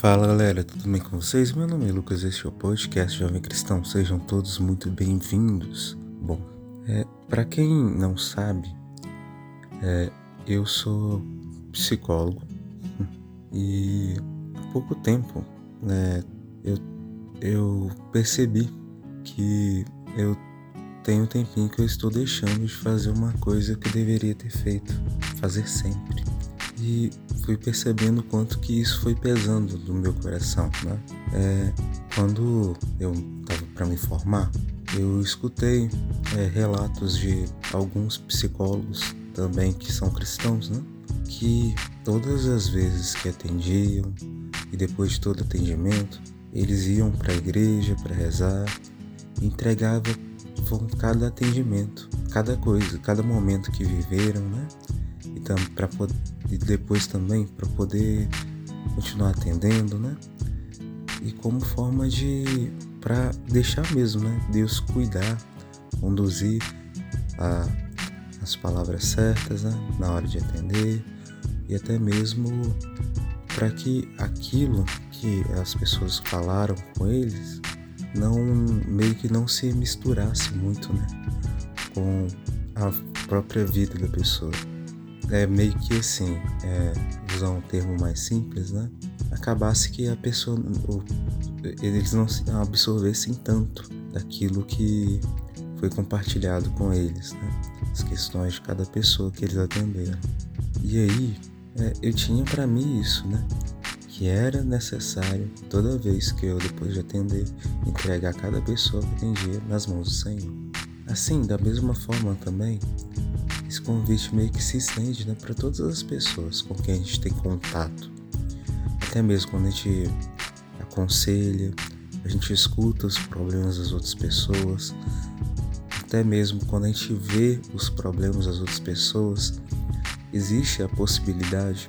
Fala galera, tudo bem com vocês? Meu nome é Lucas, este é o podcast Jovem Cristão. Sejam todos muito bem-vindos. Bom, é, para quem não sabe, é, eu sou psicólogo e há pouco tempo né, eu, eu percebi que eu tenho um tempinho que eu estou deixando de fazer uma coisa que eu deveria ter feito, fazer sempre. E fui percebendo quanto que isso foi pesando no meu coração, né? É, quando eu estava para me formar, eu escutei é, relatos de alguns psicólogos também que são cristãos, né? Que todas as vezes que atendiam e depois de todo atendimento, eles iam para a igreja para rezar, entregavam cada atendimento, cada coisa, cada momento que viveram, né? Então, para e depois também para poder continuar atendendo, né? E como forma de para deixar mesmo, né? Deus cuidar, conduzir a, as palavras certas, né? Na hora de atender e até mesmo para que aquilo que as pessoas falaram com eles não meio que não se misturasse muito, né? Com a própria vida da pessoa é meio que assim, é, usar um termo mais simples, né? Acabasse que a pessoa, o, eles não absorvessem tanto daquilo que foi compartilhado com eles, né? As questões de cada pessoa que eles atenderam. E aí, é, eu tinha para mim isso, né? Que era necessário, toda vez que eu, depois de atender, entregar cada pessoa que atendia nas mãos do Senhor. Assim, da mesma forma também, esse convite meio que se estende né, para todas as pessoas com quem a gente tem contato. Até mesmo quando a gente aconselha, a gente escuta os problemas das outras pessoas, até mesmo quando a gente vê os problemas das outras pessoas, existe a possibilidade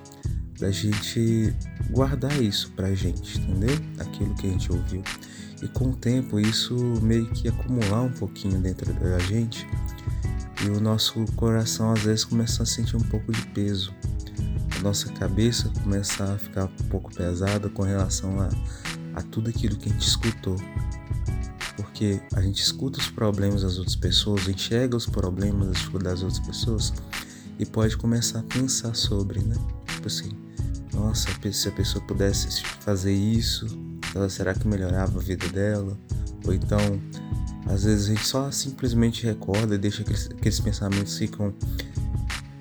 da gente guardar isso pra gente, entendeu? Aquilo que a gente ouviu. E com o tempo isso meio que acumular um pouquinho dentro da gente e o nosso coração às vezes começa a sentir um pouco de peso. A nossa cabeça começa a ficar um pouco pesada com relação a, a tudo aquilo que a gente escutou. Porque a gente escuta os problemas das outras pessoas, enxerga os problemas, as dificuldades das outras pessoas e pode começar a pensar sobre, né? Tipo assim, nossa, se a pessoa pudesse fazer isso, será que melhorava a vida dela? Ou então, às vezes a gente só simplesmente recorda e deixa aqueles, aqueles pensamentos ficam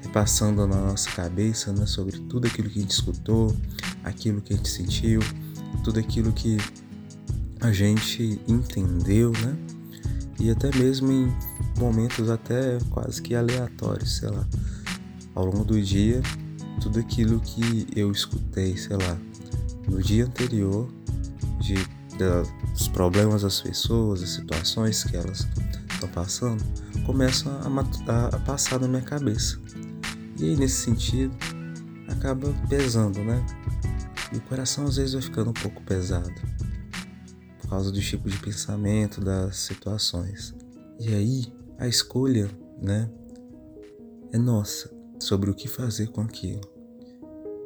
repassando na nossa cabeça, né, sobre tudo aquilo que a gente escutou, aquilo que a gente sentiu, tudo aquilo que a gente entendeu, né? E até mesmo em momentos até quase que aleatórios, sei lá. Ao longo do dia, tudo aquilo que eu escutei, sei lá, no dia anterior, de dos problemas das pessoas, das situações que elas estão passando, começam a, a passar na minha cabeça. E aí, nesse sentido, acaba pesando, né? E o coração às vezes vai ficando um pouco pesado por causa do tipo de pensamento, das situações. E aí, a escolha, né, é nossa sobre o que fazer com aquilo.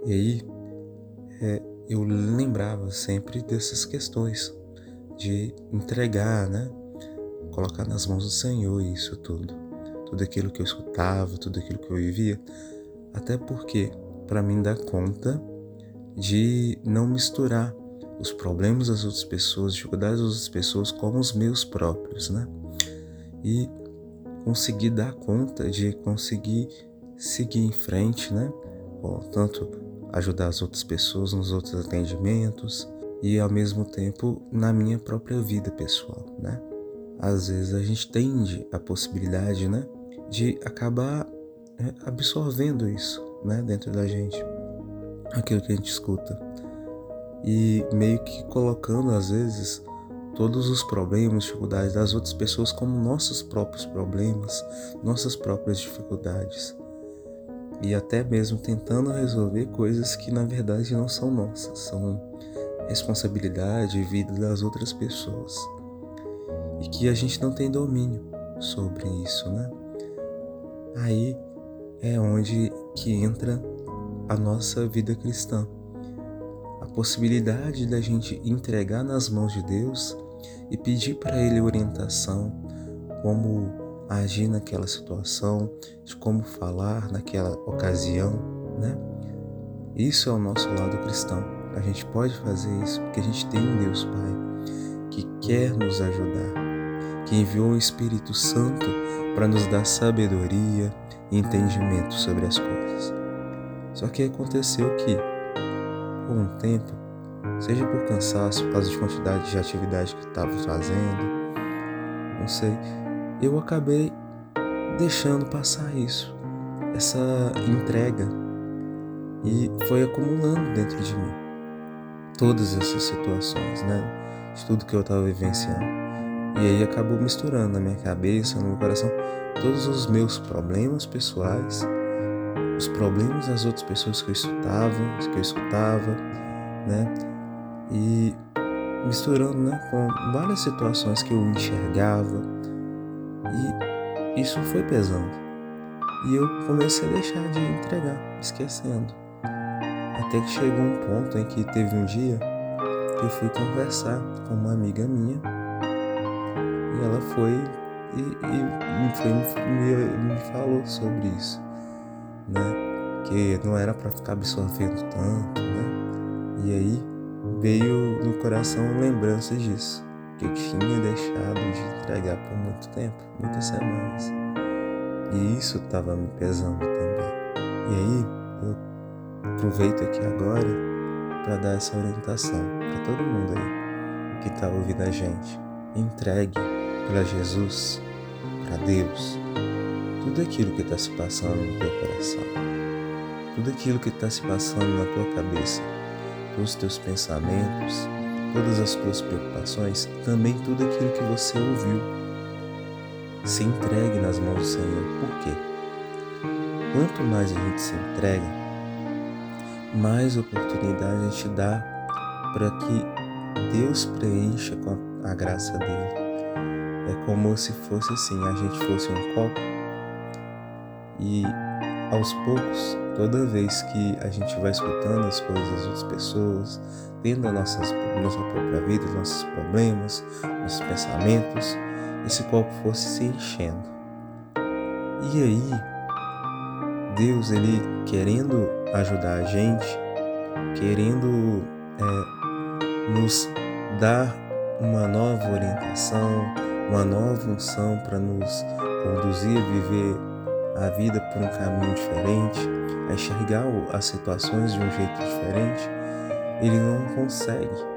E aí, é, eu lembrava sempre dessas questões de entregar, né? Colocar nas mãos do Senhor isso tudo. Tudo aquilo que eu escutava, tudo aquilo que eu vivia. Até porque, para mim dar conta de não misturar os problemas das outras pessoas, as dificuldades das outras pessoas com os meus próprios, né? E conseguir dar conta de conseguir seguir em frente, né? Tanto ajudar as outras pessoas nos outros atendimentos e ao mesmo tempo na minha própria vida pessoal, né? Às vezes a gente tende a possibilidade, né, de acabar é, absorvendo isso, né, dentro da gente, aquilo que a gente escuta e meio que colocando às vezes todos os problemas, dificuldades das outras pessoas como nossos próprios problemas, nossas próprias dificuldades e até mesmo tentando resolver coisas que na verdade não são nossas, são responsabilidade e vida das outras pessoas. E que a gente não tem domínio sobre isso, né? Aí é onde que entra a nossa vida cristã. a possibilidade da gente entregar nas mãos de Deus e pedir para Ele orientação, como agir naquela situação, de como falar naquela ocasião, né? Isso é o nosso lado cristão. A gente pode fazer isso porque a gente tem um Deus Pai que quer nos ajudar, que enviou o Espírito Santo para nos dar sabedoria e entendimento sobre as coisas. Só que aconteceu que, com o tempo, seja por cansaço, por causa de quantidade de atividade que estava fazendo, não sei, eu acabei deixando passar isso, essa entrega, e foi acumulando dentro de mim todas essas situações, né? De tudo que eu estava vivenciando. E aí acabou misturando na minha cabeça, no meu coração, todos os meus problemas pessoais os problemas das outras pessoas que eu escutava, que eu escutava, né? E misturando, né, com várias situações que eu enxergava. E isso foi pesando. E eu comecei a deixar de entregar, esquecendo. Até que chegou um ponto em que teve um dia que eu fui conversar com uma amiga minha e ela foi e, e foi, me, me falou sobre isso né? Que não era para ficar absorvendo tanto, né? E aí veio no coração lembrança disso, que eu tinha deixado de entregar por muito tempo, muitas semanas. E isso estava me pesando também. E aí eu aproveito aqui agora para dar essa orientação para todo mundo aí que está ouvindo a gente. Entregue para Jesus, para Deus, tudo aquilo que está se passando no teu coração, tudo aquilo que está se passando na tua cabeça, os teus pensamentos, todas as tuas preocupações, também tudo aquilo que você ouviu. Se entregue nas mãos do Senhor. Por quê? Quanto mais a gente se entrega, mais oportunidade a gente dá para que Deus preencha com a, graça dele. É como se fosse assim, a gente fosse um copo e aos poucos, toda vez que a gente vai escutando as coisas das outras pessoas, tendo a nossas, nossa própria vida, nossos problemas, nossos pensamentos, esse copo fosse se enchendo. E aí, Deus, ele querendo ajudar a gente, querendo é, nos dar uma nova orientação, uma nova unção para nos conduzir a viver a vida por um caminho diferente, a enxergar as situações de um jeito diferente, ele não consegue.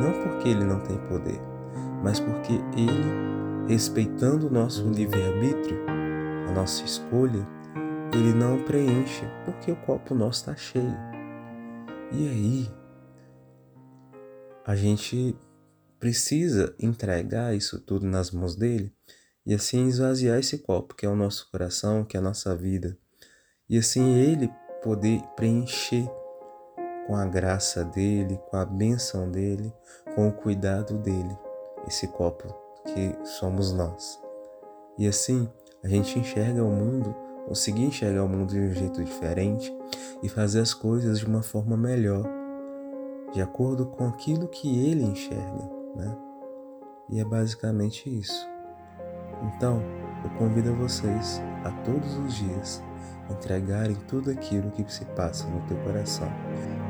Não porque ele não tem poder, mas porque ele, respeitando o nosso livre-arbítrio, a nossa escolha, ele não preenche porque o copo nosso está cheio. E aí, a gente precisa entregar isso tudo nas mãos dele e assim esvaziar esse copo que é o nosso coração, que é a nossa vida, e assim ele poder preencher com a graça dele, com a bênção dele, com o cuidado dele, esse copo que somos nós. E assim a gente enxerga o mundo, conseguir enxergar o mundo de um jeito diferente e fazer as coisas de uma forma melhor, de acordo com aquilo que ele enxerga, né? E é basicamente isso. Então, eu convido vocês a todos os dias entregarem tudo aquilo que se passa no teu coração.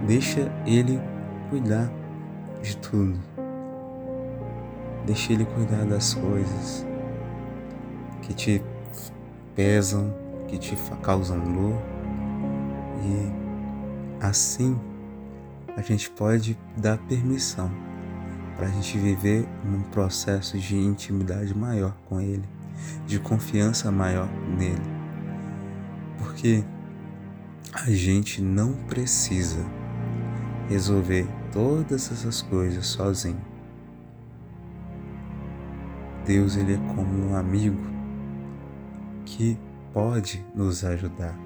Deixa ele cuidar de tudo. Deixa ele cuidar das coisas que te pesam, que te causam dor. E assim a gente pode dar permissão para a gente viver num processo de intimidade maior com Ele, de confiança maior nele. Porque a gente não precisa resolver todas essas coisas sozinho. Deus ele é como um amigo que pode nos ajudar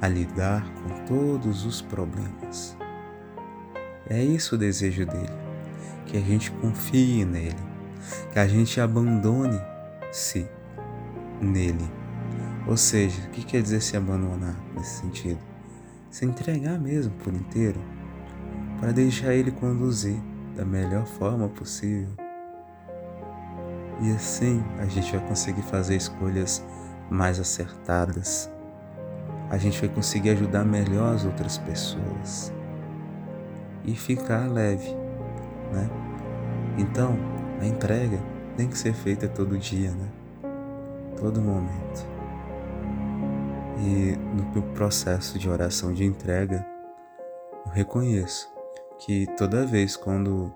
a lidar com todos os problemas. É isso o desejo dele que a gente confie nele, que a gente abandone-se nele. Ou seja, o que quer dizer se abandonar nesse sentido? Se entregar mesmo por inteiro. para deixar Ele conduzir da melhor forma possível. E assim a gente vai conseguir fazer escolhas mais acertadas. A gente vai conseguir ajudar melhor as outras pessoas e ficar leve, né? Então, a entrega tem que ser feita todo dia, né? Todo momento. E no processo de oração de entrega, eu reconheço que toda vez quando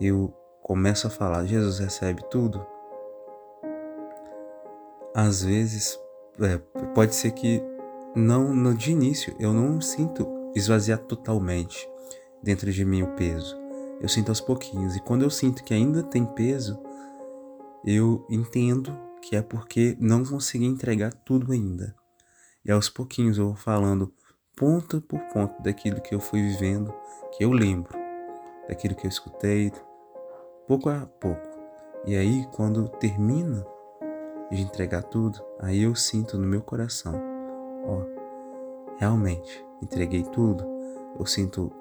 eu começo a falar, Jesus recebe tudo, às vezes é, pode ser que não no de início eu não sinto esvaziar totalmente dentro de mim o peso. Eu sinto aos pouquinhos e quando eu sinto que ainda tem peso, eu entendo que é porque não consegui entregar tudo ainda. E aos pouquinhos eu vou falando ponto por ponto daquilo que eu fui vivendo, que eu lembro, daquilo que eu escutei, pouco a pouco. E aí, quando termina de entregar tudo, aí eu sinto no meu coração, ó, realmente entreguei tudo. Eu sinto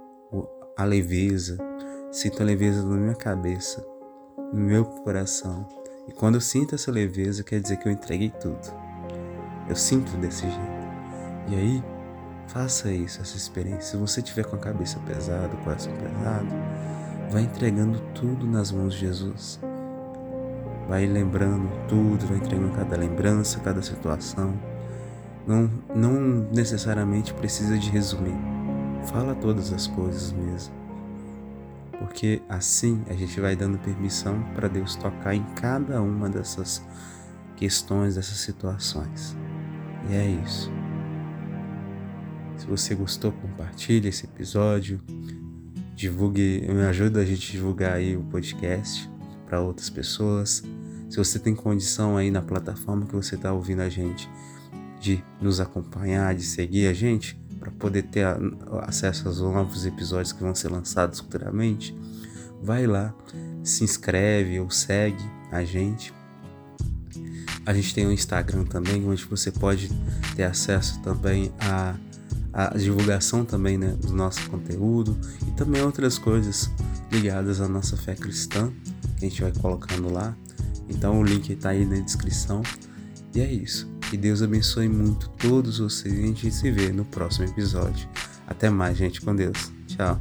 a leveza, sinto a leveza na minha cabeça, no meu coração. E quando eu sinto essa leveza, quer dizer que eu entreguei tudo. Eu sinto desse jeito. E aí, faça isso, essa experiência. Se você tiver com a cabeça pesada, o coração pesado, vai entregando tudo nas mãos de Jesus. Vai lembrando tudo, vai entregando cada lembrança, cada situação. Não, não necessariamente precisa de resumir. Fala todas as coisas mesmo. Porque assim a gente vai dando permissão para Deus tocar em cada uma dessas questões, dessas situações. E é isso. Se você gostou, compartilhe esse episódio. Divulgue, me ajuda a gente divulgar aí o podcast para outras pessoas. Se você tem condição aí na plataforma que você está ouvindo a gente de nos acompanhar, de seguir a gente, para poder ter acesso aos novos episódios que vão ser lançados futuramente, vai lá, se inscreve ou segue a gente. A gente tem um Instagram também, onde você pode ter acesso também a divulgação também né, do nosso conteúdo e também outras coisas ligadas à nossa fé cristã que a gente vai colocando lá. Então o link está aí na descrição. E é isso. Que Deus abençoe muito todos vocês e a gente se vê no próximo episódio. Até mais, gente, com Deus. Tchau.